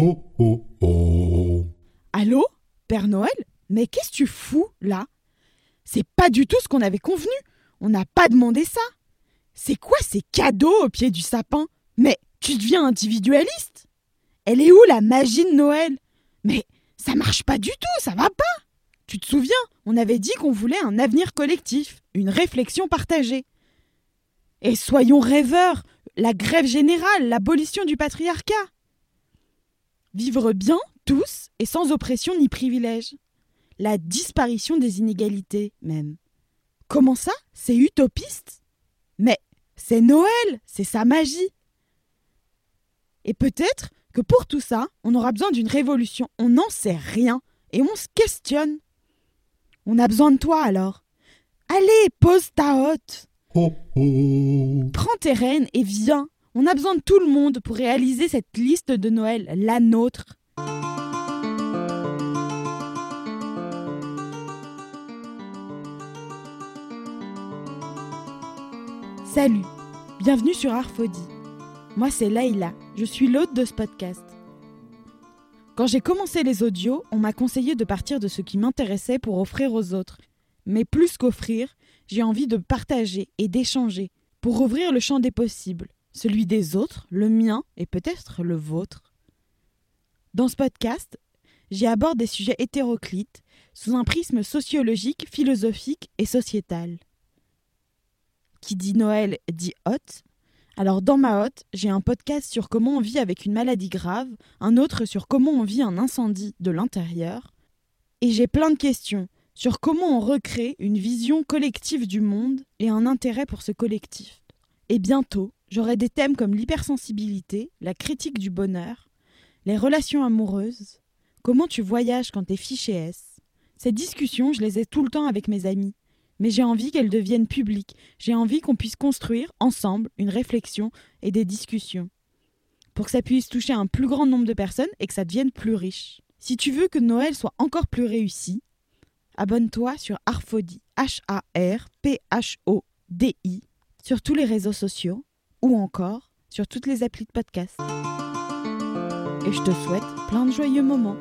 Oh oh oh. Allô Père Noël? Mais qu'est-ce que tu fous là? C'est pas du tout ce qu'on avait convenu. On n'a pas demandé ça. C'est quoi ces cadeaux au pied du sapin? Mais tu deviens individualiste Elle est où la magie de Noël? Mais ça marche pas du tout, ça va pas Tu te souviens? On avait dit qu'on voulait un avenir collectif, une réflexion partagée. Et soyons rêveurs, la grève générale, l'abolition du patriarcat. Vivre bien, tous, et sans oppression ni privilège. La disparition des inégalités, même. Comment ça? C'est utopiste? Mais c'est Noël, c'est sa magie. Et peut-être que pour tout ça, on aura besoin d'une révolution. On n'en sait rien et on se questionne. On a besoin de toi alors. Allez, pose ta hotte. Oh oh. Prends tes rênes et viens. On a besoin de tout le monde pour réaliser cette liste de Noël, la nôtre. Salut, bienvenue sur Arfodie. Moi c'est Laïla, je suis l'hôte de ce podcast. Quand j'ai commencé les audios, on m'a conseillé de partir de ce qui m'intéressait pour offrir aux autres. Mais plus qu'offrir, j'ai envie de partager et d'échanger pour ouvrir le champ des possibles, celui des autres, le mien et peut-être le vôtre. Dans ce podcast, j'y aborde des sujets hétéroclites sous un prisme sociologique, philosophique et sociétal. Qui dit Noël dit hôte. Alors dans ma hôte, j'ai un podcast sur comment on vit avec une maladie grave, un autre sur comment on vit un incendie de l'intérieur, et j'ai plein de questions sur comment on recrée une vision collective du monde et un intérêt pour ce collectif. Et bientôt, j'aurai des thèmes comme l'hypersensibilité, la critique du bonheur, les relations amoureuses, comment tu voyages quand t'es fiché S. Ces discussions, je les ai tout le temps avec mes amis, mais j'ai envie qu'elles deviennent publiques, j'ai envie qu'on puisse construire ensemble une réflexion et des discussions, pour que ça puisse toucher un plus grand nombre de personnes et que ça devienne plus riche. Si tu veux que Noël soit encore plus réussi, abonne-toi sur Arfodi, H-A-R-P-H-O-D-I, sur tous les réseaux sociaux ou encore sur toutes les applis de podcast. Et je te souhaite plein de joyeux moments.